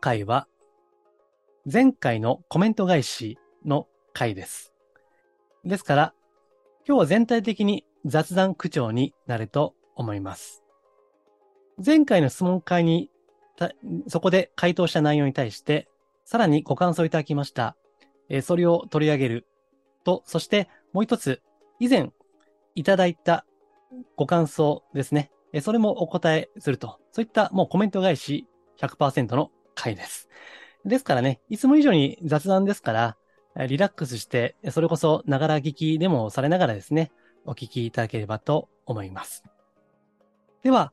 回は前回のコメント返しの回です。ですから、今日は全体的に雑談口調になると思います。前回の質問会に、そこで回答した内容に対して、さらにご感想いただきました。えそれを取り上げると、そしてもう一つ、以前いただいたご感想ですね。えそれもお答えすると。そういったもうコメント返し100%の回です。ですからね、いつも以上に雑談ですから、リラックスして、それこそながら聞きでもされながらですね、お聞きいただければと思います。では、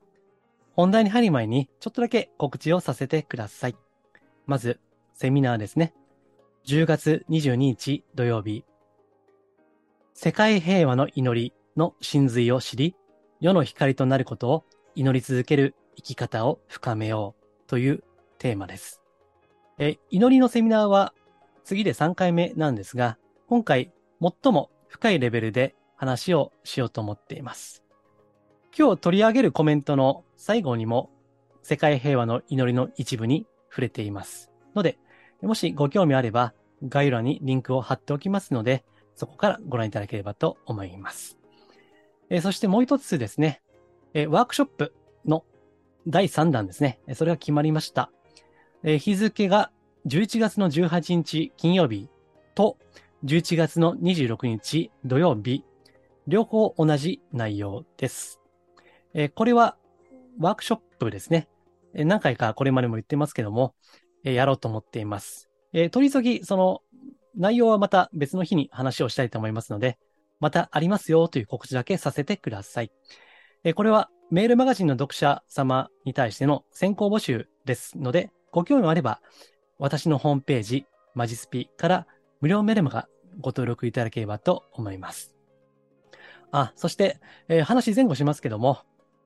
本題に入る前にちょっとだけ告知をさせてください。まず、セミナーですね。10月22日土曜日、世界平和の祈りの真髄を知り、世の光となることを祈り続ける生き方を深めようというテーマです。え祈りのセミナーは次で3回目なんですが、今回最も深いレベルで話をしようと思っています。今日取り上げるコメントの最後にも世界平和の祈りの一部に触れています。ので、もしご興味あれば概要欄にリンクを貼っておきますので、そこからご覧いただければと思います。えそしてもう一つですね、えワークショップの第3弾ですね。それが決まりました。えー日付が11月の18日金曜日と11月の26日土曜日、両方同じ内容です。えーこれはワークショップですね。えー何回かこれまでも言ってますけども、えーやろうと思っています。え取り急ぎ、その内容はまた別の日に話をしたいと思いますので、またありますよという告知だけさせてください。えこれはメールマガジンの読者様に対しての先行募集ですので、ご興味あれば、私のホームページ、マジスピから無料メルマガご登録いただければと思います。あ、そして、えー話前後しますけども、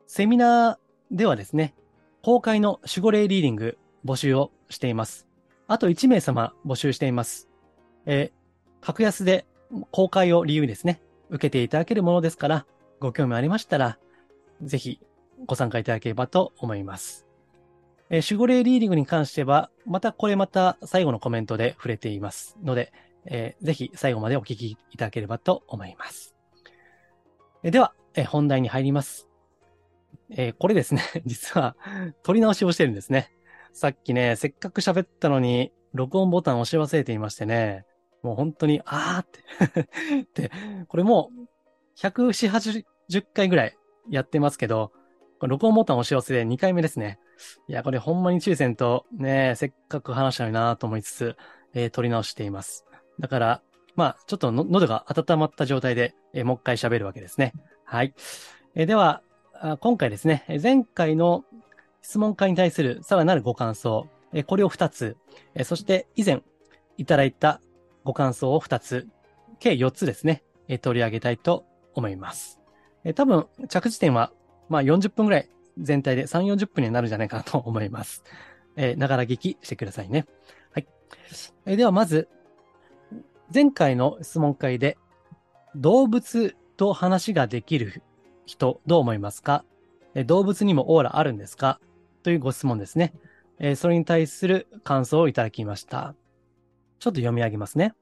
セミナーではですね、公開の守護霊リーディング募集をしています。あと1名様募集しています。えー格安で公開を理由にですね、受けていただけるものですから、ご興味ありましたら、ぜひご参加いただければと思います。えー守護霊リーディングに関しては、またこれまた最後のコメントで触れていますので、えーぜひ最後までお聞きいただければと思います。えでは、え本題に入ります。えーこれですね、実は撮り直しをしてるんですね。さっきね、せっかく喋ったのに、録音ボタン押し忘れていましてね、もう本当に、あーって で、これもう、170、80回ぐらいやってますけど、これ録音ボタン押し忘れ2回目ですね。いや、これほんまに注意せんと、ね、せっかく話したのになと思いつつ、えー撮り直しています。だから、まあ、ちょっと喉が温まった状態で、えーもう一回喋るわけですね。はい。えーでは、今回ですね、前回の質問会に対するさらなるご感想、えーこれを2つ、えーそして以前いただいたご感想を2つ、計4つですね、えー取り上げたいと思います。えー多分、着地点は、まあ40分ぐらい全体で3、40分になるんじゃないかなと思います。えーながら聞きしてくださいね。はい。えーではまず、前回の質問会で、動物と話ができる人、どう思いますか？えー動物にもオーラあるんですか？というご質問ですね。えーそれに対する感想をいただきました。ちょっと読み上げますね。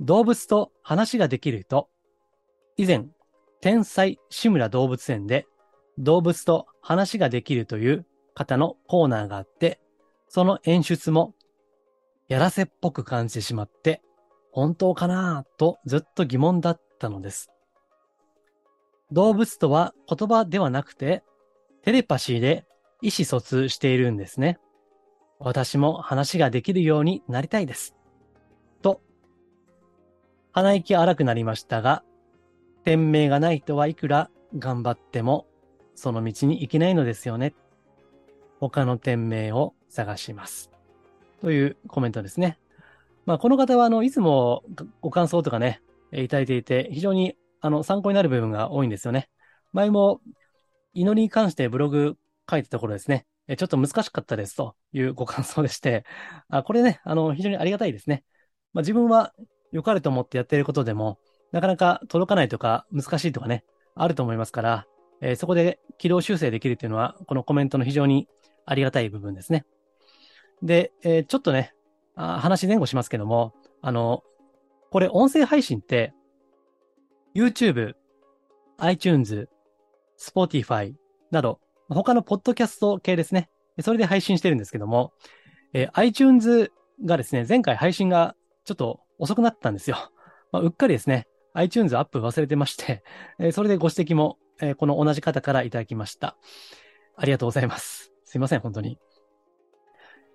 動物と話ができる人。以前、天才志村動物園で動物と話ができるという方のコーナーがあって、その演出もやらせっぽく感じてしまって、本当かなぁとずっと疑問だったのです。動物とは言葉ではなくて、テレパシーで意思疎通しているんですね。私も話ができるようになりたいです。と、鼻息荒くなりましたが、店名がない人はいくら頑張っても、その道に行けないのですよね。他の店名を探します。というコメントですね。まあ、この方は、あの、いつもご感想とかね、いただいていて、非常に、あの、参考になる部分が多いんですよね。前も、祈りに関してブログ書いたところですね、ちょっと難しかったですというご感想でして、あこれね、あの、非常にありがたいですね。まあ、自分は良かれと思ってやっていることでも、なかなか届かないとか難しいとかね、あると思いますから、えー、そこで軌道修正できるというのは、このコメントの非常にありがたい部分ですね。で、えー、ちょっとねあ、話前後しますけども、あの、これ音声配信って、YouTube、iTunes、Spotify など、他のポッドキャスト系ですね。それで配信してるんですけども、えー、iTunes がですね、前回配信がちょっと遅くなったんですよ。まあ、うっかりですね、iTunes アップ忘れてまして、え、それでご指摘も、え、この同じ方からいただきました。ありがとうございます。すいません、本当に。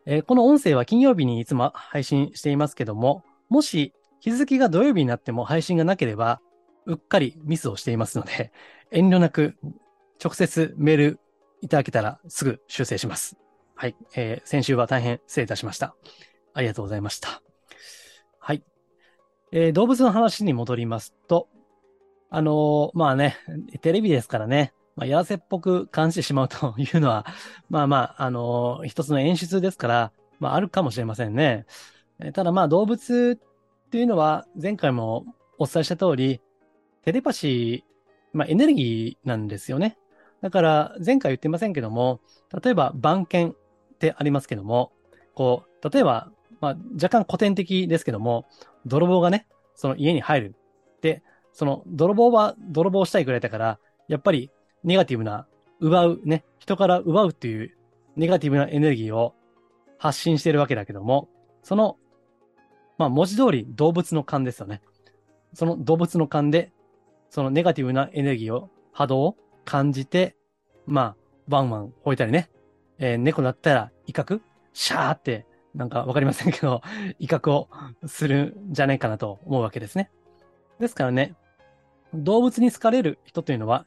え、この音声は金曜日にいつも配信していますけども、もし日付が土曜日になっても配信がなければ、うっかりミスをしていますので、遠慮なく直接メールいただけたらすぐ修正します。はい。えー、先週は大変失礼いたしました。ありがとうございました。えー、動物の話に戻りますと、あのー、まあね、テレビですからね、まあ、やらせっぽく感じてしまうというのは、まあまあ、あのー、一つの演出ですから、まああるかもしれませんね。えただまあ動物っていうのは前回もお伝えした通り、テレパシー、まあエネルギーなんですよね。だから前回言ってませんけども、例えば番犬ってありますけども、こう、例えば、まあ若干古典的ですけども、泥棒がね、その家に入る。で、その泥棒は泥棒したいくらいだから、やっぱりネガティブな、奪う、ね、人から奪うっていうネガティブなエネルギーを発信してるわけだけども、その、まあ文字通り動物の勘ですよね。その動物の勘で、そのネガティブなエネルギーを、波動を感じて、まあ、ワンワン吠えたりね。えー、猫だったら威嚇シャーって、なんかわかりませんけど、威嚇をするんじゃないかなと思うわけですね。ですからね、動物に好かれる人というのは、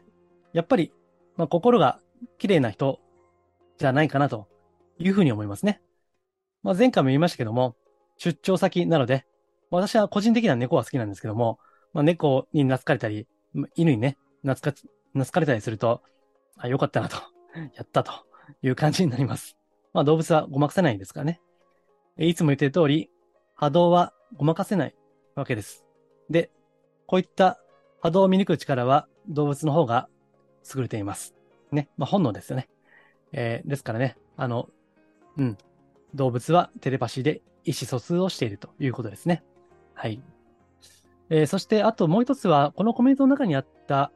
やっぱり、まあ、心が綺麗な人じゃないかなというふうに思いますね。まあ、前回も言いましたけども、出張先なので、私は個人的な猫は好きなんですけども、まあ、猫に懐かれたり、犬にね、懐か、懐かれたりすると、あ、よかったなと、やったという感じになります。まあ動物はごまかせないんですからね。いつも言ってる通り、波動はごまかせないわけです。で、こういった波動を見抜く力は動物の方が優れています。ね。まあ本能ですよね。えー、ですからね、あの、うん。動物はテレパシーで意思疎通をしているということですね。はい。えー、そして、あともう一つは、このコメントの中にあった、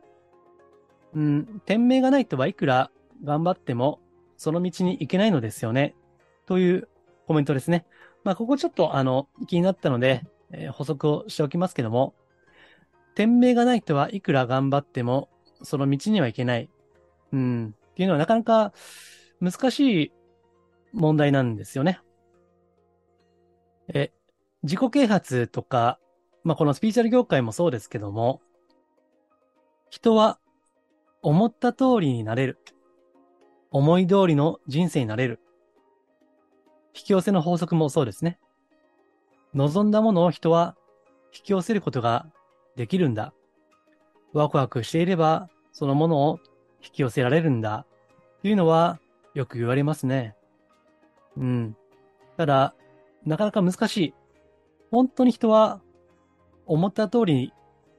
うん、店名がないとはいくら頑張っても、その道に行けないのですよね。というコメントですね。まあ、ここちょっと、あの、気になったので、えー、補足をしておきますけども、店名がないとはいくら頑張っても、その道には行けない。うん、っていうのはなかなか難しい問題なんですよね。え、自己啓発とか、まあ、このスピーチャル業界もそうですけども、人は思った通りになれる。思い通りの人生になれる。引き寄せの法則もそうですね。望んだものを人は引き寄せることができるんだ。ワクワクしていればそのものを引き寄せられるんだ。というのはよく言われますね。うん。ただ、なかなか難しい。本当に人は思った通り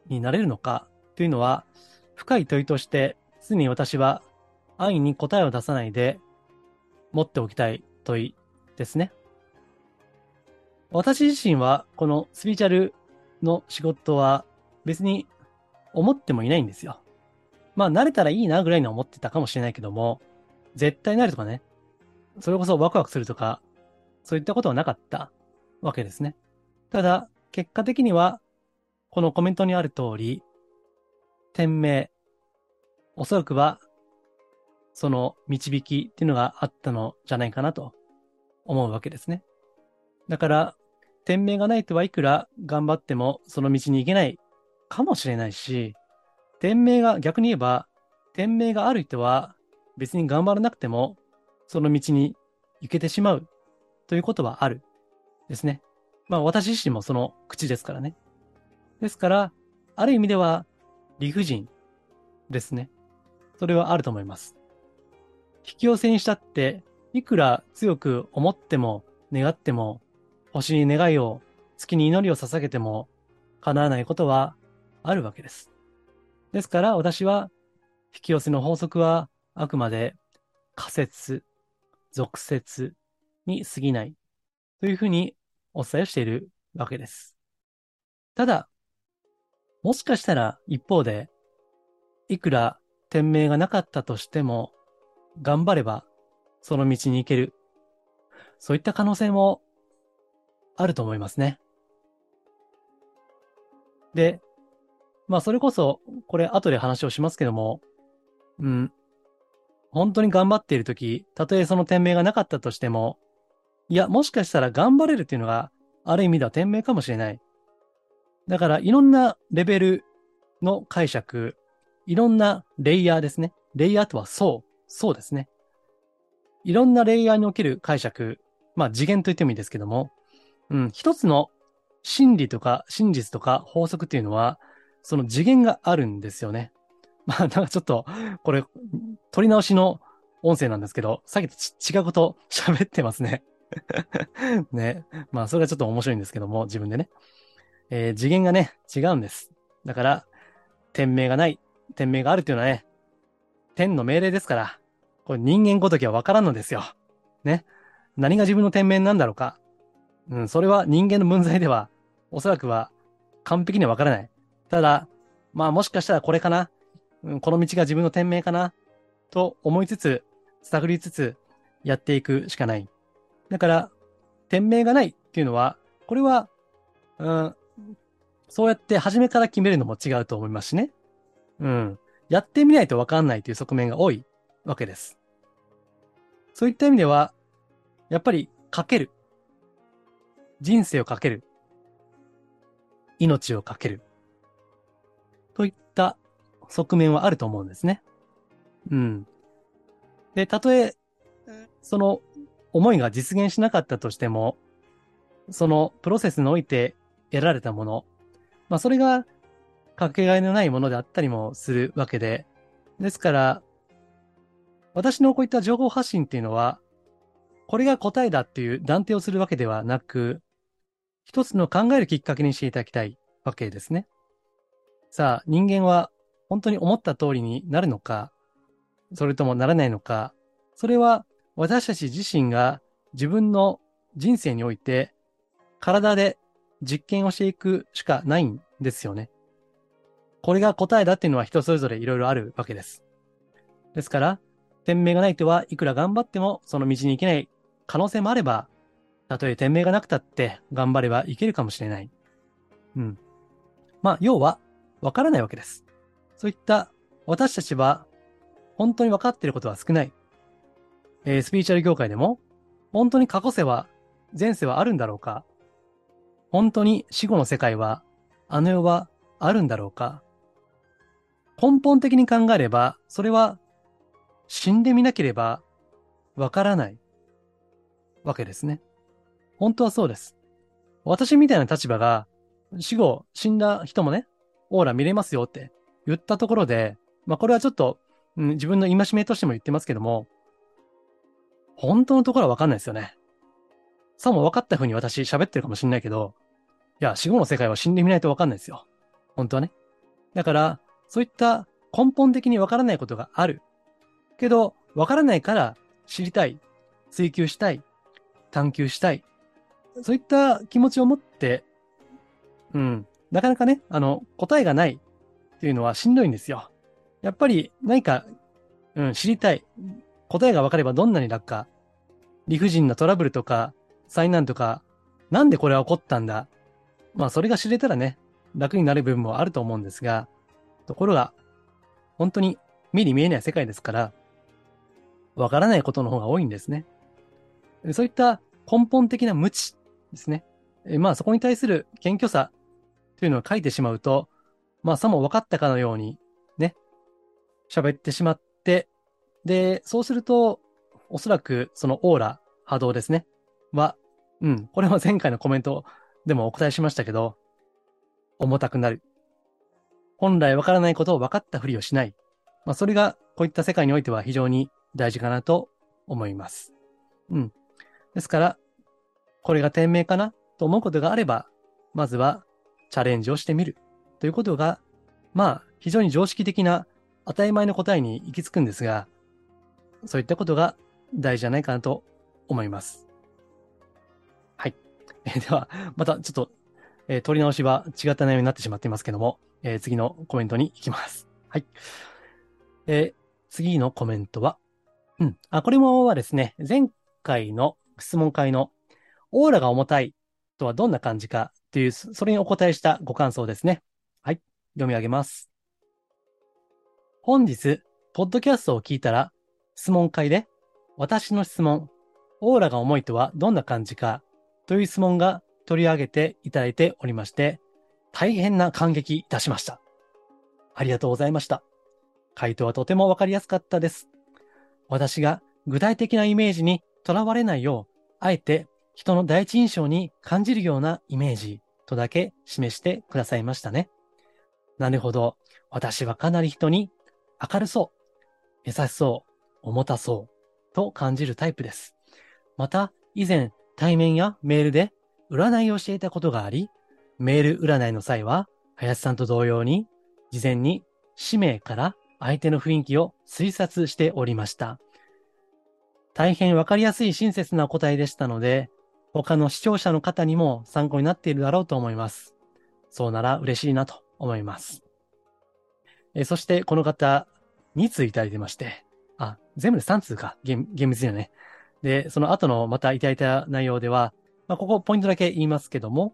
になれるのかというのは深い問いとして常に私は安易に答えを出さないで持っておきたい問いですね。私自身はこのスピーチャルの仕事は別に思ってもいないんですよ。まあ慣れたらいいなぐらいに思ってたかもしれないけども、絶対なるとかね、それこそワクワクするとか、そういったことはなかったわけですね。ただ、結果的には、このコメントにある通り、店名、おそらくは、その導きっていうのがあったのじゃないかなと思うわけですね。だから、店名がないとはいくら頑張ってもその道に行けないかもしれないし、店名が逆に言えば、店名がある人は別に頑張らなくてもその道にいけてしまうということはあるですね。まあ私自身もその口ですからね。ですから、ある意味では理不尽ですね。それはあると思います。引き寄せにしたって、いくら強く思っても願っても、星に願いを、月に祈りを捧げても、叶わないことはあるわけです。ですから私は、引き寄せの法則はあくまで仮説、俗説に過ぎないというふうにお伝えしているわけです。ただ、もしかしたら一方で、いくら天命がなかったとしても、頑張ればその道に行ける。そういった可能性もあると思いますね。で、まあそれこそ、これ後で話をしますけども、うん、本当に頑張っているとき、たとえその天命がなかったとしても、いや、もしかしたら頑張れるっていうのが、ある意味では天命かもしれない。だから、いろんなレベルの解釈、いろんなレイヤーですね。レイヤーとはそう、そうですね。いろんなレイヤーにおける解釈、まあ次元と言ってもいいですけども、うん、一つの真理とか真実とか法則っていうのは、その次元があるんですよね。まあ、なんかちょっと、これ、取り直しの音声なんですけど、さっきと違うこと喋ってますね。ね。まあ、それはちょっと面白いんですけども、自分でね。えー、次元がね、違うんです。だから、天命がない、天命があるっていうのはね、天の命令ですから、これ人間ごときはわからんのですよ。ね。何が自分の天命なんだろうか。うん、それは人間の分際では、おそらくは完璧にはわからない。ただ、まあもしかしたらこれかな。うん、この道が自分の天命かな。と思いつつ、探りつつ、やっていくしかない。だから、店名がないっていうのは、これは、うん、そうやって初めから決めるのも違うと思いますしね。うん。やってみないとわかんないという側面が多いわけです。そういった意味では、やっぱりかける。人生をかける。命をかける。といった側面はあると思うんですね。うん。で、たとえ、その思いが実現しなかったとしても、そのプロセスにおいて得られたもの、まあそれがかけがえのないものであったりもするわけで、ですから、私のこういった情報発信っていうのは、これが答えだっていう断定をするわけではなく、一つの考えるきっかけにしていただきたいわけですね。さあ、人間は本当に思った通りになるのか、それともならないのか、それは私たち自身が自分の人生において体で実験をしていくしかないんですよね。これが答えだっていうのは人それぞれいろいろあるわけです。ですから、天命がない人はいくら頑張ってもその道に行けない可能性もあれば、たとえ天命がなくたって頑張ればいけるかもしれない。うん。まあ、要は、わからないわけです。そういった私たちは本当に分かっていることは少ない。えー、スピーチャル業界でも、本当に過去世は、前世はあるんだろうか本当に死後の世界は、あの世はあるんだろうか根本的に考えれば、それは死んでみなければわからないわけですね。本当はそうです。私みたいな立場が死後死んだ人もね、オーラ見れますよって言ったところで、まあこれはちょっと、うん、自分の戒めとしても言ってますけども、本当のところはわかんないですよね。さも分かった風に私喋ってるかもしんないけど、いや、死後の世界は死んでみないとわかんないですよ。本当はね。だから、そういった根本的にわからないことがある。けど、わからないから知りたい、追求したい、探求したい。そういった気持ちを持って、うん、なかなかね、あの、答えがないっていうのはしんどいんですよ。やっぱり何か、うん、知りたい。答えが分かればどんなに楽か。理不尽なトラブルとか、災難とか、なんでこれは起こったんだ。まあ、それが知れたらね、楽になる部分もあると思うんですが、ところが、本当に目に見えない世界ですから、わからないことの方が多いんですね。そういった根本的な無知ですね。まあそこに対する謙虚さというのを書いてしまうと、まあさも分かったかのようにね、喋ってしまって、で、そうすると、おそらくそのオーラ、波動ですね。は、うん、これは前回のコメントでもお答えしましたけど、重たくなる。本来わからないことを分かったふりをしない。まあ、それがこういった世界においては非常に大事かなと思います。うん。ですから、これが天命かなと思うことがあれば、まずはチャレンジをしてみるということが、まあ、非常に常識的な当たり前の答えに行き着くんですが、そういったことが大事じゃないかなと思います。はい。えー、では、またちょっと、えー、取り直しは違った内容になってしまっていますけども、えー、次のコメントに行きます。はい。え次のコメントは、うん。あ、これもはですね、前回の質問会のオーラが重たいとはどんな感じかという、それにお答えしたご感想ですね。はい。読み上げます。本日、ポッドキャストを聞いたら、質問会で、私の質問、オーラが重いとはどんな感じかという質問が取り上げていただいておりまして、大変な感激いたしました。ありがとうございました。回答はとてもわかりやすかったです。私が具体的なイメージにとらわれないよう、あえて人の第一印象に感じるようなイメージとだけ示してくださいましたね。なるほど。私はかなり人に明るそう、優しそう、重たそうと感じるタイプです。また、以前対面やメールで占いをしていたことがあり、メール占いの際は、林さんと同様に、事前に使命から相手の雰囲気を推察しておりました。大変わかりやすい親切な答えでしたので、他の視聴者の方にも参考になっているだろうと思います。そうなら嬉しいなと思います。えそしてこの方、2通いただいてまして、あ、全部で3通か、厳密にはね。で、その後のまたいただいた内容では、まあ、ここポイントだけ言いますけども、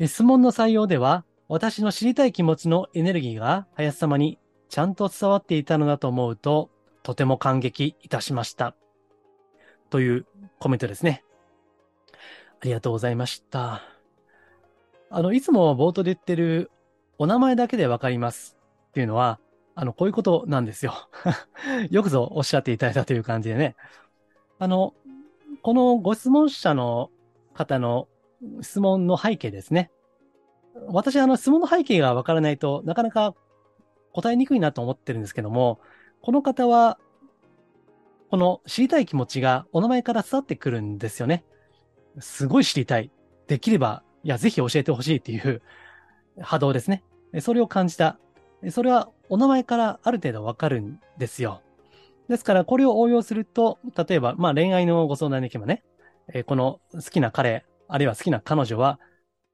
質問の採用では、私の知りたい気持ちのエネルギーが林様にちゃんと伝わっていたのだと思うと、とても感激いたしました。というコメントですね。ありがとうございました。あの、いつも冒頭で言ってるお名前だけでわかりますっていうのは、あの、こういうことなんですよ。よくぞおっしゃっていただいたという感じでね。あの、このご質問者の方の質問の背景ですね。私、あの、質問の背景がわからないとなかなか答えにくいなと思ってるんですけども、この方は、この知りたい気持ちがお名前から伝わってくるんですよね。すごい知りたい。できれば、いや、ぜひ教えてほしいっていう 波動ですね。それを感じた。それはお名前からある程度わかるんですよ。ですから、これを応用すると、例えば、まあ恋愛のご相談に行けばね、えこの好きな彼、あるいは好きな彼女は、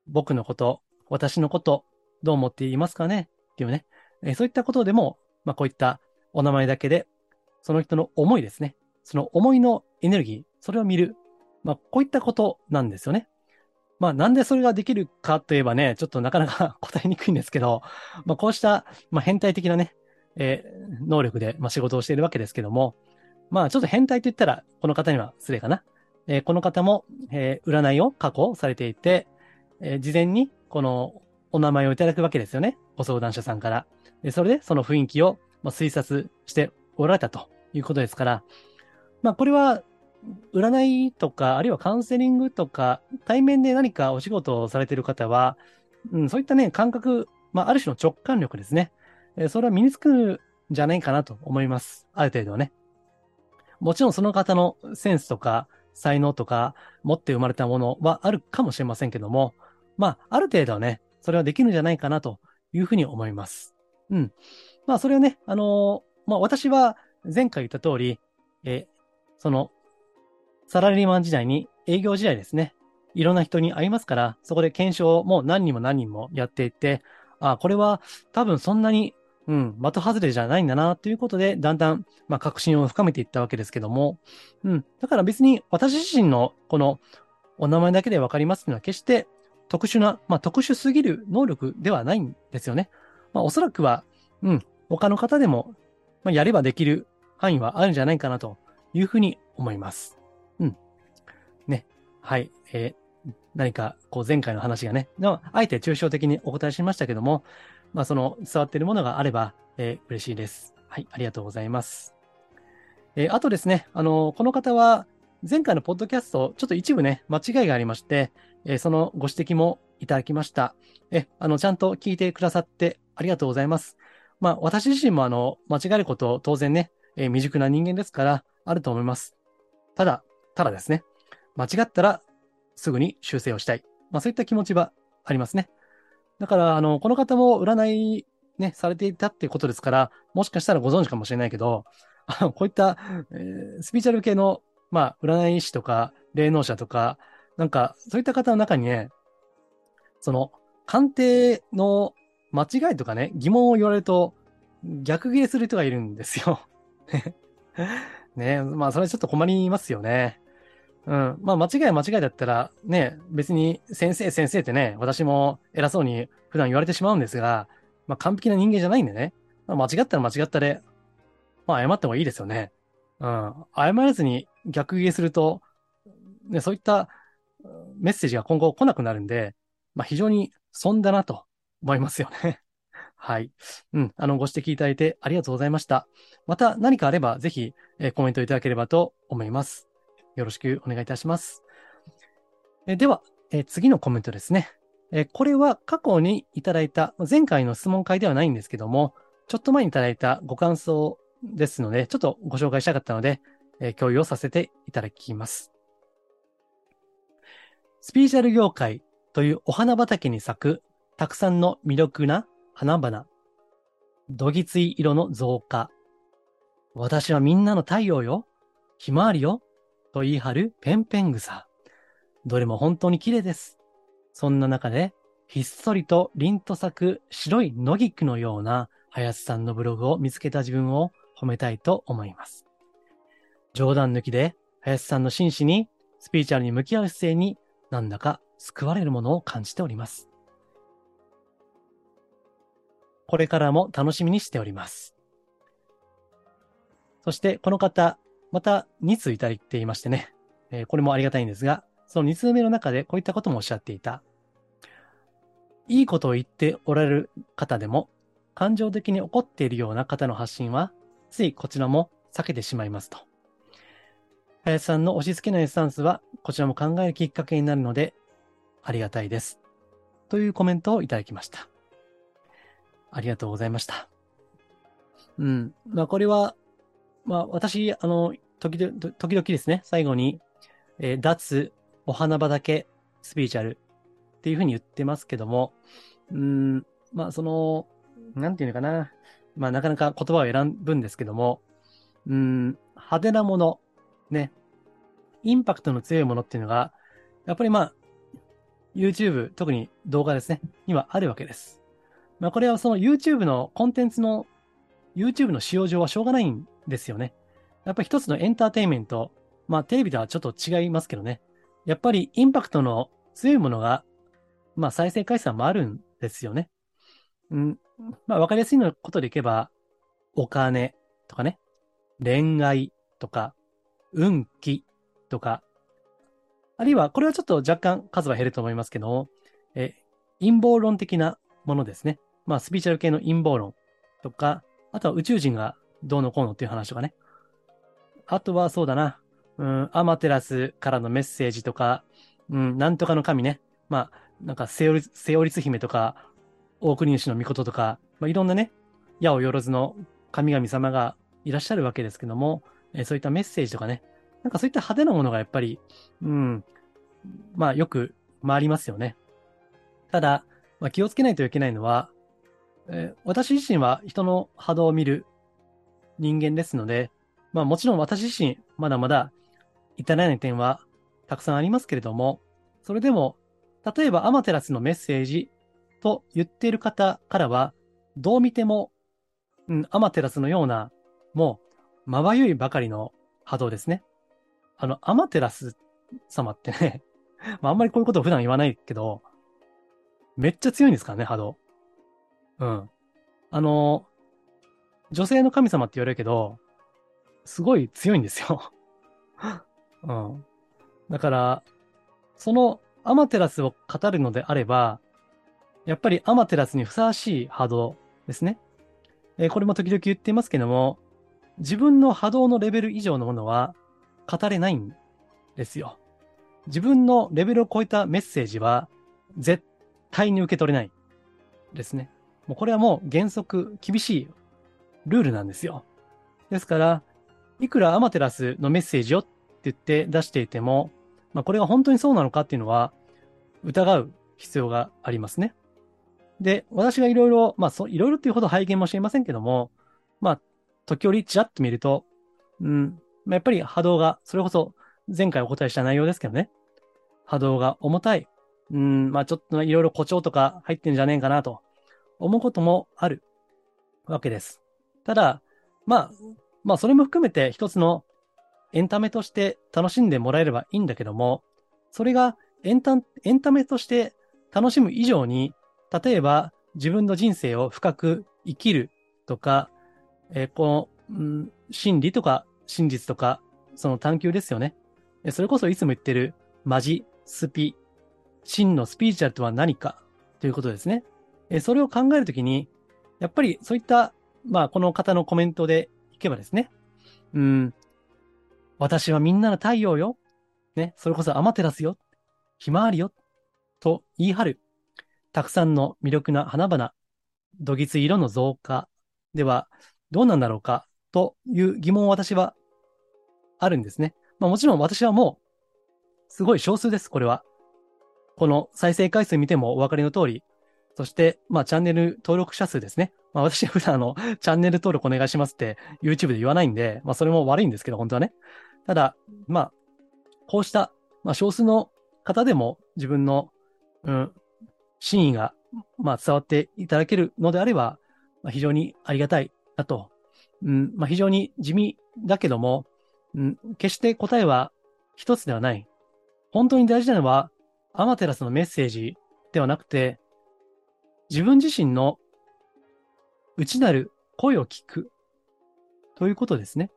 僕のこと、私のこと、どう思っていますかね？っていうね。えそういったことでも、まあ、こういったお名前だけで、その人の思いですね。その思いのエネルギー、それを見る。まあ、こういったことなんですよね。まあ、なんでそれができるかといえばね、ちょっとなかなか 答えにくいんですけど、まあ、こうした、まあ、変態的なね、えー、能力で、まあ、仕事をしているわけですけども、まあ、ちょっと変態と言ったら、この方には失礼かな。えー、この方も、えー、占いを過去されていて、えー、事前にこのお名前をいただくわけですよね。ご相談者さんから。それでその雰囲気を推察しておられたということですから、まあこれは占いとか、あるいはカウンセリングとか、対面で何かお仕事をされている方は、うん、そういったね、感覚、まあある種の直感力ですね。えそれは身につくんじゃないかなと思います。ある程度はね。もちろんその方のセンスとか、才能とか、持って生まれたものはあるかもしれませんけども、まあ、ある程度はね、それはできるんじゃないかなというふうに思います。うん。まあ、それをね、あのー、まあ、私は前回言った通り、えその、サラリーマン時代に営業時代ですね。いろんな人に会いますから、そこで検証も何人も何人もやっていって、あ、これは多分そんなに、うん、的外れじゃないんだな、ということで、だんだん、まあ、確信を深めていったわけですけども、うん。だから別に私自身のこのお名前だけでわかりますというのは決して特殊な、まあ、特殊すぎる能力ではないんですよね。まあ、おそらくは、うん、他の方でも、まあ、やればできる範囲はあるんじゃないかなというふうに思います。うん。ね。はい。えー、何か、こう、前回の話がね、あえて抽象的にお答えしましたけども、まあ、その、伝わっているものがあれば、えー、嬉しいです。はい。ありがとうございます。えー、あとですね、あの、この方は、前回のポッドキャスト、ちょっと一部ね、間違いがありまして、えー、そのご指摘もいただきました。え、あの、ちゃんと聞いてくださってありがとうございます。まあ、私自身もあの、間違えること当然ね、えー、未熟な人間ですから、あると思います。ただ、ただですね、間違ったらすぐに修正をしたい。まあ、そういった気持ちはありますね。だから、あの、この方も占いね、されていたってことですから、もしかしたらご存知かもしれないけど、あの、こういった、えー、スピーチャル系の、まあ、占い師とか、霊能者とか、なんか、そういった方の中にね、その、鑑定の間違いとかね、疑問を言われると、逆ギレする人がいるんですよ。ねまあ、それちょっと困りますよね。うん。まあ、間違い間違いだったら、ね、別に先生先生ってね、私も偉そうに普段言われてしまうんですが、まあ、完璧な人間じゃないんでね。まあ、間違ったら間違ったで、まあ、謝った方がいいですよね。うん。謝らずに逆ギレすると、ね、そういったメッセージが今後来なくなるんで、まあ、非常に損だなと思いますよね。はい。うん。あの、ご指摘いただいてありがとうございました。また何かあれば、ぜひ、えー、コメントいただければと思います。よろしくお願いいたします。えー、では、えー、次のコメントですね。えこれは過去にいただいた、前回の質問会ではないんですけども、ちょっと前にいただいたご感想ですので、ちょっとご紹介したかったので、え共有をさせていただきます。スピーチャル業界というお花畑に咲くたくさんの魅力な花々。どぎつい色の増加。私はみんなの太陽よ。ひまわりよ。と言い張るペンペン草。どれも本当に綺麗です。そんな中で、ひっそりと凛と咲く白い野菊のような林さんのブログを見つけた自分を褒めたいと思います。冗談抜きで、林さんの真摯に、スピーチャルに向き合う姿勢に、なんだか救われるものを感じております。これからも楽しみにしております。そして、この方、また2通いただいていましてね、えー、これもありがたいんですが、その2通目の中でこういったこともおっしゃっていた。いいことを言っておられる方でも、感情的に怒っているような方の発信は、ついこちらも避けてしまいますと。林さんの押し付けないスタンスは、こちらも考えるきっかけになるので、ありがたいです。というコメントをいただきました。ありがとうございました。うん。まあ、これは、まあ、私、あの、時々、時々ですね、最後に、えー、脱お花畑スピーチャルっていうふうに言ってますけども、うん、まあ、その、なんていうのかな。まあ、なかなか言葉を選ぶんですけども、うん、派手なもの、ね、インパクトの強いものっていうのが、やっぱりまあ、YouTube、特に動画ですね、今あるわけです。まあ、これはその YouTube のコンテンツの、YouTube の使用上はしょうがないんですよね。やっぱり一つのエンターテインメント、まあテレビとはちょっと違いますけどね。やっぱりインパクトの強いものが、まあ再生回数もあるんですよね。うん。まあわかりやすいのことでいけば、お金とかね、恋愛とか、運気とか、あるいは、これはちょっと若干数は減ると思いますけどえ、陰謀論的なものですね。まあ、スピーチャル系の陰謀論とか、あとは宇宙人がどうのこうのっていう話とかね。あとはそうだな。うん、アマテラスからのメッセージとか、うん、なんとかの神ね。まあ、なんかセオリ、セオリツ姫とか、大国主の御事とか、まあ、いろんなね、矢をよろずの神々様がいらっしゃるわけですけども、えー、そういったメッセージとかね、なんかそういった派手なものがやっぱり、うん、まあよく回りますよね。ただ、まあ、気をつけないといけないのは、えー、私自身は人の波動を見る人間ですので、まあもちろん私自身まだまだ至らない点はたくさんありますけれども、それでも、例えばアマテラスのメッセージと言っている方からは、どう見ても、うん、アマテラスのような、もう、まばゆいばかりの波動ですね。あの、アマテラス様ってね まあ、あんまりこういうことを普段言わないけど、めっちゃ強いんですからね、波動。うん。あの、女性の神様って言われるけど、すごい強いんですよ うん。だから、そのアマテラスを語るのであれば、やっぱりアマテラスにふさわしい波動ですね。えー、これも時々言っていますけども、自分の波動のレベル以上のものは語れないんですよ。自分のレベルを超えたメッセージは絶対に受け取れないですね。もうこれはもう原則厳しいルールなんですよ。ですから、いくらアマテラスのメッセージをって言って出していても、まあ、これが本当にそうなのかっていうのは疑う必要がありますね。で、私がいろいろ、まあ、いろいろっていうほど拝見もしれませんけども、まあ、時折ちらっと見ると、うん、まあ、やっぱり波動が、それこそ前回お答えした内容ですけどね、波動が重たい、うん、まあちょっといろいろ誇張とか入ってんじゃねえかなと思うこともあるわけです。ただ、まあ、まあそれも含めて一つのエンタメとして楽しんでもらえればいいんだけども、それがエンタエンタメとして楽しむ以上に、例えば自分の人生を深く生きるとか、えー、この、うん、真理とか真実とか、その探求ですよね。それこそいつも言ってるマジ、スピ、真のスピーチャルとは何かということですね。それを考えるときに、やっぱりそういった、まあこの方のコメントでいけばですね、うん、私はみんなの太陽よ。ね、それこそアマテラスよ。ひまわりよ。と言い張る。たくさんの魅力な花々、どぎつ色の増加ではどうなんだろうかという疑問を私はあるんですね。まあもちろん私はもう、すごい少数です、これは。この再生回数見てもお分かりの通り、そして、まあチャンネル登録者数ですね。まあ私は普段あの、チャンネル登録お願いしますって YouTube で言わないんで、まあそれも悪いんですけど、本当はね。ただ、まあ、こうした、まあ少数の方でも自分の、うん、真意が、まあ伝わっていただけるのであれば、まあ、非常にありがたいなと、うん、まあ非常に地味だけども、うん、決して答えは一つではない。本当に大事なのは、アマテラスのメッセージではなくて、自分自身の内なる声を聞くということですね。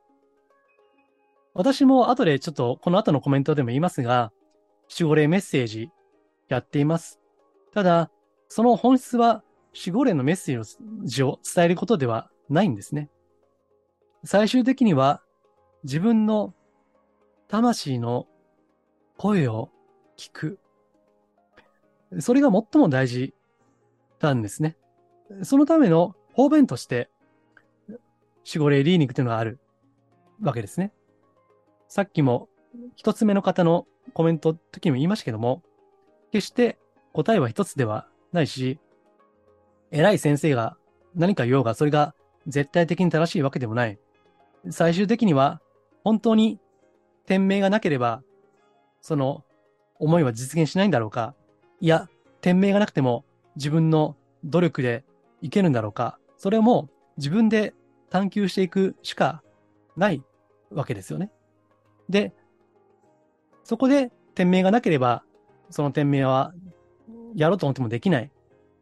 私も後でちょっとこの後のコメントでも言いますが、守護霊メッセージやっています。ただ、その本質は守護霊のメッセージを伝えることではないんですね。最終的には自分の魂の声を聞く。それが最も大事なんですね。そのための方便として、守護霊リーニングというのがあるわけですね。さっきも一つ目の方のコメントの時にも言いましたけども、決して答えは一つではないし、偉い先生が何か言おうが、それが絶対的に正しいわけでもない。最終的には本当に天命がなければ、その思いは実現しないんだろうかいや、天命がなくても自分の努力でいけるんだろうかそれも自分で探求していくしかないわけですよね。で、そこで天命がなければ、その天命はやろうと思ってもできない。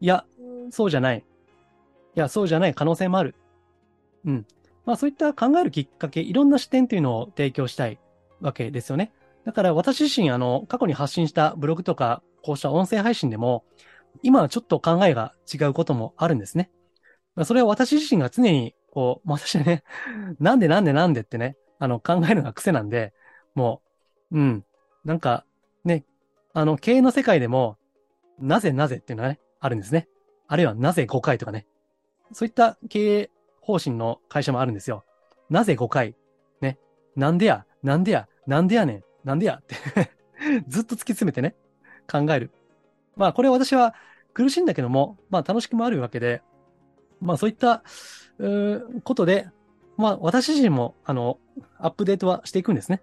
いや、そうじゃない。いや、そうじゃない可能性もある。うん。まあそういった考えるきっかけ、いろんな視点というのを提供したいわけですよね。だから私自身、あの、過去に発信したブログとか、こうした音声配信でも、今はちょっと考えが違うこともあるんですね。それは私自身が常に、こう、私はね、なんでなんでなんでってね、あの、考えるのが癖なんで、もう、うん、なんか、ね、あの、経営の世界でも、なぜなぜっていうのはね、あるんですね。あるいはなぜ5回とかね。そういった経営方針の会社もあるんですよ。なぜ5回ね。なんでやなんでやなんでやねんなんでやって ずっと突き詰めてね、考える。まあこれ私は苦しいんだけども、まあ楽しくもあるわけで、まあそういった、うことで、まあ私自身も、あの、アップデートはしていくんですね。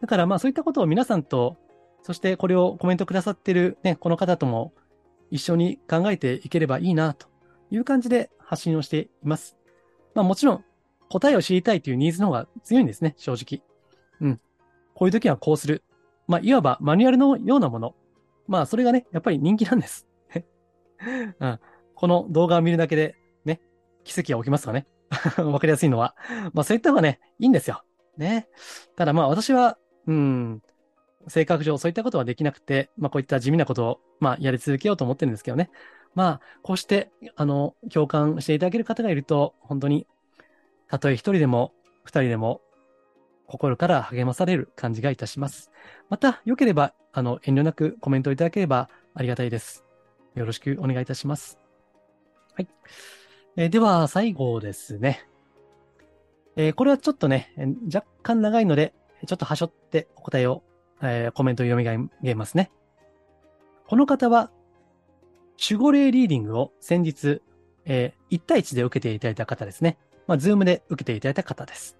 だからまあそういったことを皆さんと、そしてこれをコメントくださってるね、この方とも一緒に考えていければいいな、という感じで発信をしています。まあもちろん答えを知りたいというニーズの方が強いんですね、正直。うん。こういう時はこうする。まあいわばマニュアルのようなもの。まあそれがね、やっぱり人気なんです。うん、この動画を見るだけでね、奇跡が起きますかね。わかりやすいのは。まあそういった方がね、いいんですよ。ね。ただまあ私は、うん、性格上そういったことはできなくて、まあこういった地味なことを、まあやり続けようと思ってるんですけどね。まあ、こうして、あの、共感していただける方がいると、本当に、たとえ一人でも二人でも、心から励まされる感じがいたします。また、良ければ、あの、遠慮なくコメントいただければありがたいです。よろしくお願いいたします。はい。えー、では、最後ですね。えー、これはちょっとね、若干長いので、ちょっとはしょってお答えを、えー、コメントを読み上げますね。この方は、守護霊リーディングを先日、えー、1対1で受けていただいた方ですね。まあ、 Zoom で受けていただいた方です。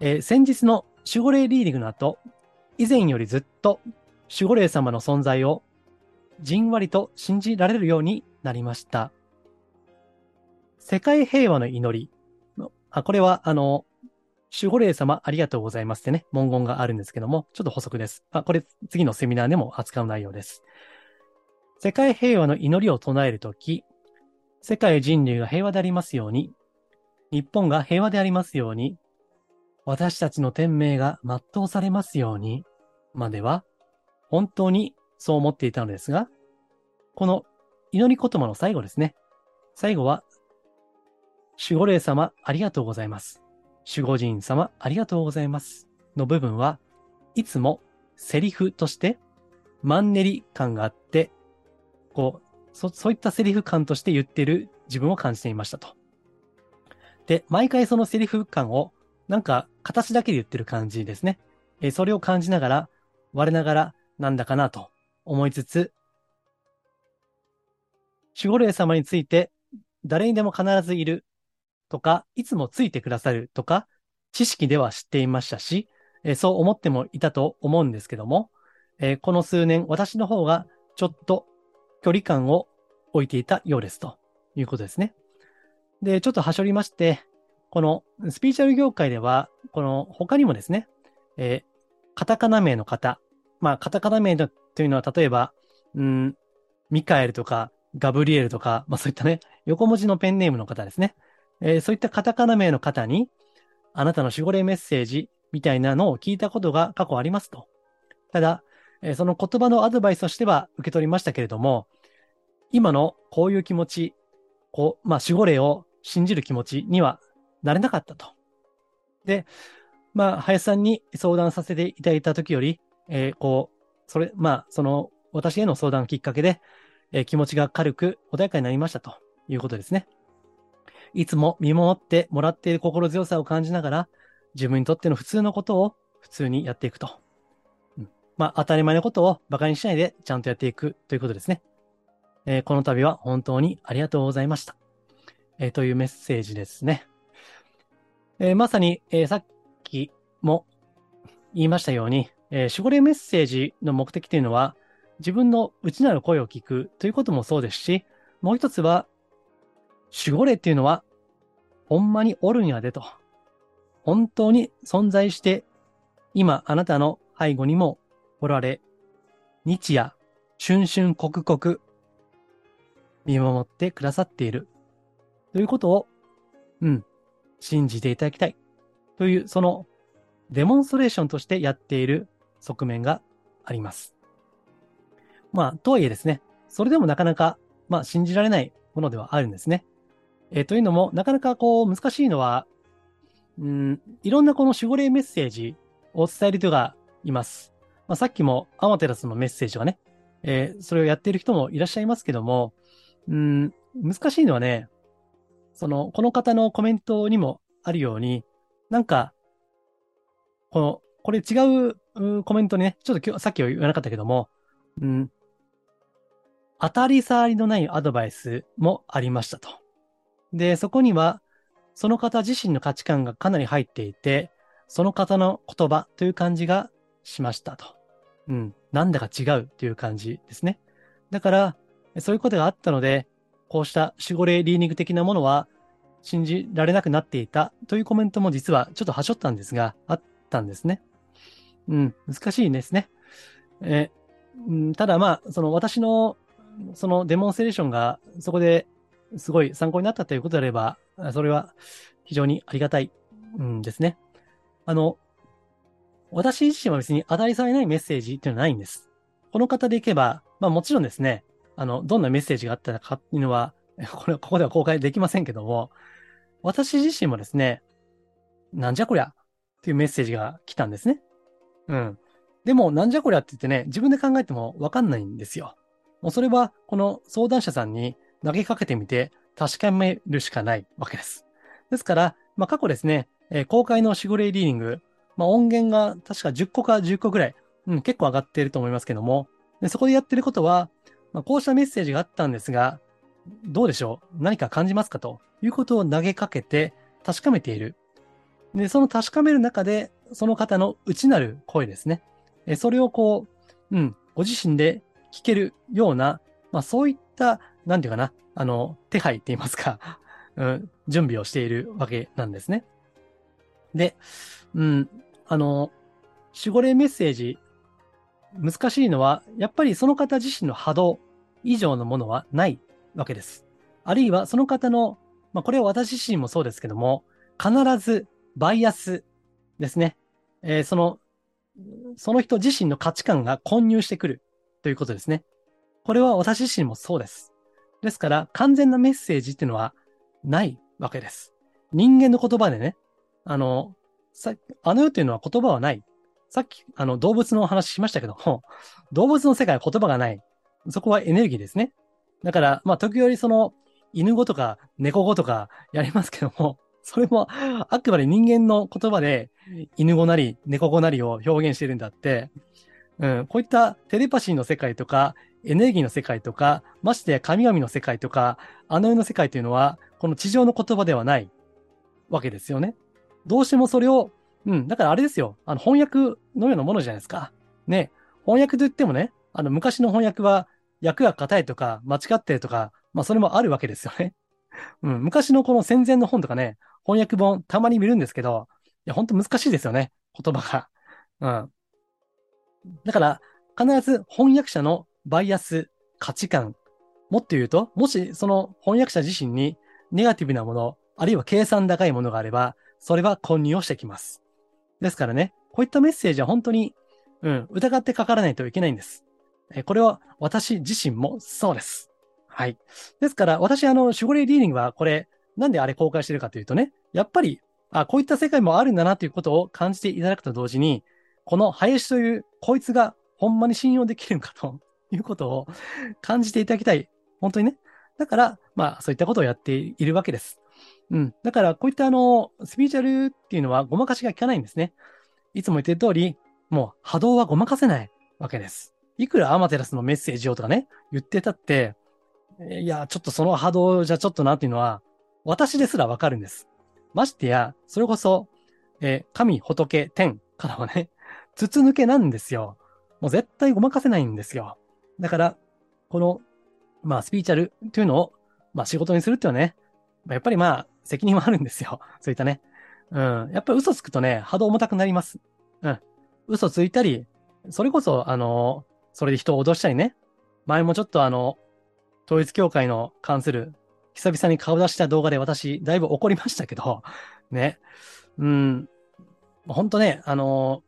えー、先日の守護霊リーディングの後、以前よりずっと守護霊様の存在をじんわりと信じられるようになりました。世界平和の祈り。あこれは、あの、守護霊様ありがとうございますってね、文言があるんですけども、ちょっと補足です。あこれ、次のセミナーでも扱う内容です。世界平和の祈りを唱えるとき、世界人類が平和でありますように、日本が平和でありますように、私たちの天命が全うされますように、までは、本当にそう思っていたのですが、この祈り言葉の最後ですね。最後は、守護霊様ありがとうございます。守護神様ありがとうございます。の部分は、いつもセリフとしてマンネリ感があって、こう、そ、そういったセリフ感として言ってる自分を感じていましたと。で、毎回そのセリフ感を、なんか形だけで言ってる感じですね。えそれを感じながら、我ながらなんだかなと思いつつ、守護霊様について誰にでも必ずいるとか、いつもついてくださるとか、知識では知っていましたし、えそう思ってもいたと思うんですけども、えこの数年私の方がちょっと距離感を置いていたようですということですね。で、ちょっとはしょりまして、このスピーチャル業界では、この他にもですね、えー、カタカナ名の方、まあ、カタカナ名というのは、例えば、うん、ミカエルとか、ガブリエルとか、まあそういったね、横文字のペンネームの方ですね。えー、そういったカタカナ名の方に、あなたの守護霊メッセージみたいなのを聞いたことが過去ありますと。ただ、えー、その言葉のアドバイスとしては受け取りましたけれども、今のこういう気持ち、こう、まあ守護霊を信じる気持ちにはなれなかったと。で、まあ、林さんに相談させていただいた時より、えー、こう、それ、まあ、その、私への相談きっかけで、えー、気持ちが軽く穏やかになりましたということですね。いつも見守ってもらっている心強さを感じながら、自分にとっての普通のことを普通にやっていくと。うん、まあ、当たり前のことを馬鹿にしないでちゃんとやっていくということですね。えー、この度は本当にありがとうございました。えー、というメッセージですね。えー、まさに、えさっきも言いましたように、えー、守護霊メッセージの目的というのは、自分の内なる声を聞くということもそうですし、もう一つは、守護霊っていうのは、ほんまにおるんやでと。本当に存在して、今あなたの背後にもおられ、日夜、春春刻々、見守ってくださっている。ということを、うん、信じていただきたい。という、そのデモンストレーションとしてやっている側面があります。まあ、とはいえですね、それでもなかなか、まあ、信じられないものではあるんですね。えー、というのも、なかなかこう、難しいのは、うん、いろんなこの守護霊メッセージを伝える人がいます。まあ、さっきもアマテラスのメッセージがね、えー、それをやっている人もいらっしゃいますけども、うん、難しいのはね、その、この方のコメントにもあるように、なんか、この、これ違うコメントね、ちょっと今日、さっきは言わなかったけども、うん、当たり障りのないアドバイスもありましたと。で、そこには、その方自身の価値観がかなり入っていて、その方の言葉という感じがしましたと。うん、なんだか違うという感じですね。だから、そういうことがあったので、こうした守護霊リーニング的なものは信じられなくなっていたというコメントも実はちょっとはしょったんですが、あったんですね。うん、難しいですね。えうん、ただまあ、その私のそのデモンストレーションがそこですごい参考になったということであれば、それは非常にありがたい、うん、ですね。あの、私自身は別に当たり障りないメッセージっていうのはないんです。この方でいけば、まあもちろんですね、あの、どんなメッセージがあったかっていうのは、これはここでは公開できませんけども、私自身もですね、なんじゃこりゃ、っていうメッセージが来たんですね。うん。でも、なんじゃこりゃって言ってね、自分で考えてもわかんないんですよ。もうそれは、この相談者さんに投げかけてみて確かめるしかないわけです。ですから、まあ、過去ですね、えー、公開の守護霊リーディング、まあ、音源が確か10個か10個ぐらい、うん、結構上がっていると思いますけども、でそこでやってることは、まあ、こうしたメッセージがあったんですが、どうでしょう？何か感じますかと？いうことを投げかけて確かめている。で、その確かめる中で、その方の内なる声ですね。えそれをこう、うん、ご自身で聞けるような、まあそういった、なんていうかな、あの、手配って言いますか、うん、準備をしているわけなんですね。で、うん、あの、守護霊メッセージ、難しいのは、やっぱりその方自身の波動以上のものはないわけです。あるいはその方の、まあこれは私自身もそうですけども、必ずバイアスですね。えー、そのその人自身の価値観が混入してくるということですね。これは私自身もそうです。ですから、完全なメッセージっていうのはないわけです。人間の言葉でね、あの、さあの世というのは言葉はない。さっき、あの、動物の話しましたけども、動物の世界は言葉がない。そこはエネルギーですね。だから、まあ、時折その、犬語とか猫語とかやりますけども、それもあくまで人間の言葉で犬語なり猫語なりを表現してるんだって、うん、こういったテレパシーの世界とか、エネルギーの世界とか、まして神々の世界とか、あの世の世界というのは、この地上の言葉ではないわけですよね。どうしてもそれを、うん、だからあれですよ。あの翻訳のようなものじゃないですか。ね。翻訳と言ってもね、あの昔の翻訳は訳が硬いとか間違ってるとか、まあそれもあるわけですよね。うん、昔のこの戦前の本とかね、翻訳本たまに見るんですけど、いや、ほんと難しいですよね。言葉が。うん。だから、必ず翻訳者のバイアス、価値観、もっと言うと、もしその翻訳者自身にネガティブなもの、あるいは計算高いものがあれば、それは混入をしてきます。ですからね、こういったメッセージは本当に、うん、疑ってかからないといけないんです。えこれは私自身もそうです。はい。ですから、私、あの、守護霊リーディングは、これ、なんであれ公開してるかというとね、やっぱり、あ、こういった世界もあるんだなということを感じていただくと同時に、この林という、こいつがほんまに信用できるのかということを感じていただきたい。本当にね。だから、まあ、そういったことをやっているわけです。うん。だから、こういったあの、スピーチャルっていうのはごまかしが効かないんですね。いつも言ってる通り、もう波動はごまかせないわけです。いくらアマテラスのメッセージをとかね、言ってたって、いや、ちょっとその波動じゃちょっとなっていうのは、私ですらわかるんです。ましてや、それこそ、えー、神、仏、天からはね、筒抜けなんですよ。もう絶対ごまかせないんですよ。だから、この、まあ、スピーチャルというのを、まあ、仕事にするっていうのはね、やっぱりまあ、責任はあるんですよ。そういったね。うん。やっぱり嘘つくとね、波動重たくなります。うん。嘘ついたり、それこそ、あの、それで人を脅したりね。前もちょっとあの、統一教会の関する、久々に顔出した動画で私、だいぶ怒りましたけど、ね。うん。ほんとね、あの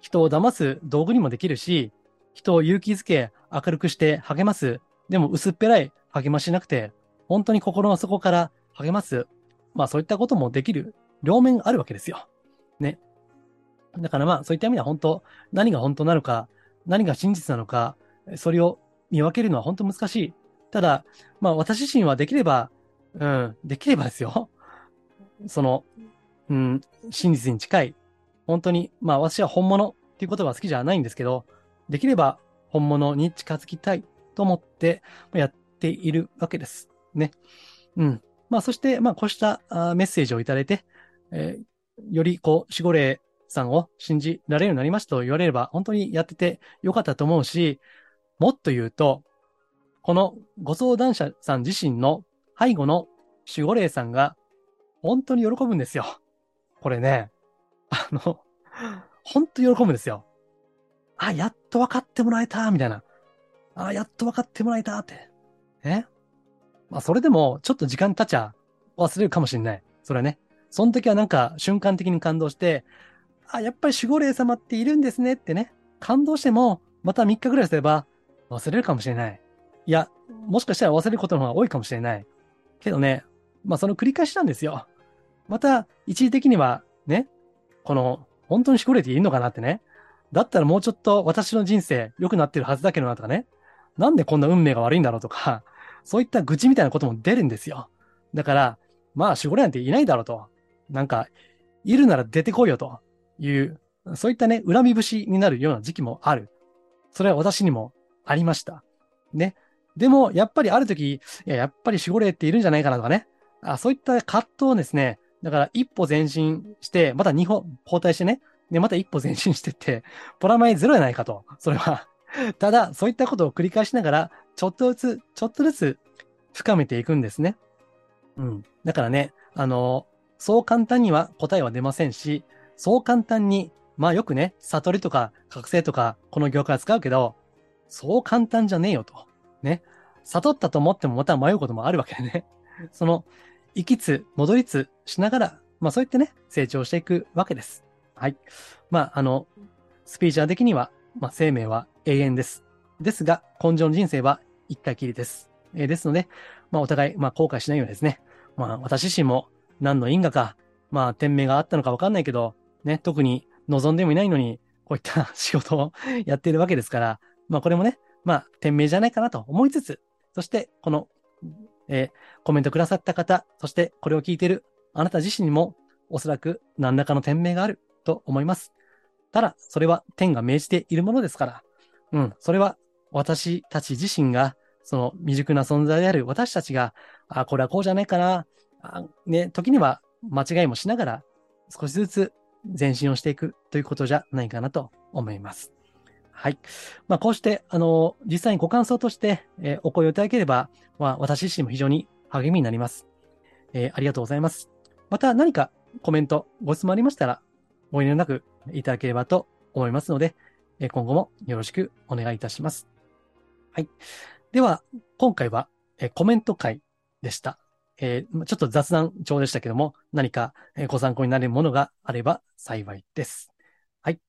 人を騙す道具にもできるし、人を勇気づけ、明るくして励ます。でも薄っぺらい励ましなくて、本当に心の底から励ます。まあそういったこともできる両面あるわけですよ。ね。だからまあそういった意味では本当、何が本当なのか、何が真実なのか、それを見分けるのは本当難しい。ただ、まあ私自身はできれば、うん、できればですよ。その、うん、真実に近い。本当に、まあ私は本物っていうことは好きじゃないんですけど、できれば本物に近づきたいと思ってやっているわけです。ね。うん。まあそして、まあこうしたメッセージをいただいて、えー、よりこう、守護霊さんを信じられるようになりましたと言われれば、本当にやっててよかったと思うし、もっと言うと、このご相談者さん自身の背後の守護霊さんが本当に喜ぶんですよ。これね、あの、本当に喜ぶんですよ。あ、やっと分かってもらえた、みたいな。あ、やっと分かってもらえた、って。え？まあ、それでも、ちょっと時間経っちゃ忘れるかもしれない。それはね。その時はなんか瞬間的に感動して、あ、やっぱり守護霊様っているんですねってね。感動しても、また3日ぐらいすれば忘れるかもしれない。いや、もしかしたら忘れることの方が多いかもしれない。けどね、まあその繰り返しなんですよ。また、一時的にはね、この、本当にしこれていいのかなってね。だったらもうちょっと私の人生良くなってるはずだけどなとかね。なんでこんな運命が悪いんだろうとか、そういった愚痴みたいなことも出るんですよ。だから、まあ、しこれなんていないだろうと。なんか、いるなら出てこいよという、そういったね、恨み節になるような時期もある。それは私にもありました。ね。でも、やっぱりある時、いや、やっぱり守護霊っているんじゃないかなとかね。あそういった葛藤をですね、だから一歩前進して、また二歩後退してね、で、また一歩前進してって、プラマイゼロじゃないかと。それはただ、そういったことを繰り返しながら、ちょっとずつ、ちょっとずつ深めていくんですね。うん。だからね、あの、そう簡単には答えは出ませんし、そう簡単に、まあよくね、悟りとか覚醒とか、この業界は使うけど、そう簡単じゃねえよと。ね。悟ったと思ってもまた迷うこともあるわけでね。その、行きつ、戻りつしながら、まあそう言ってね、成長していくわけです。はい。まあ、あの、スピーチャー的には、まあ生命は永遠です。ですが、根性の人生は一回きりです。えー、ですので、まあお互い、まあ後悔しないようにですね。まあ私自身も何の因果か、まあ天命があったのかわかんないけど、ね、特に望んでもいないのに、こういった 仕事を やっているわけですから、まあこれもね、まあ天命じゃないかなと思いつつ、そしてこの、えー、コメントくださった方、そしてこれを聞いているあなた自身にも、おそらく何らかの天命があると思います。ただ、それは天が命じているものですから、うん、それは私たち自身が、その未熟な存在である私たちが、あ、これはこうじゃないかな、あね、時には間違いもしながら、少しずつ前進をしていくということじゃないかなと思います。はい。まあ、こうして、あの、実際にご感想として、えー、お声をいただければ、まあ、私自身も非常に励みになります。えー、ありがとうございます。また何かコメント、ご質問ありましたら、お遠慮なくいただければと思いますので、えー、今後もよろしくお願いいたします。はい。では、今回は、えコメント会でした。えー、ちょっと雑談調でしたけども、何かご参考になるものがあれば幸いです。はい。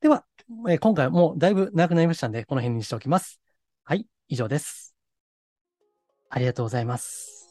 では、えー、今回はもうだいぶ長くなりましたんで、この辺にしておきます。はい、以上です。ありがとうございます。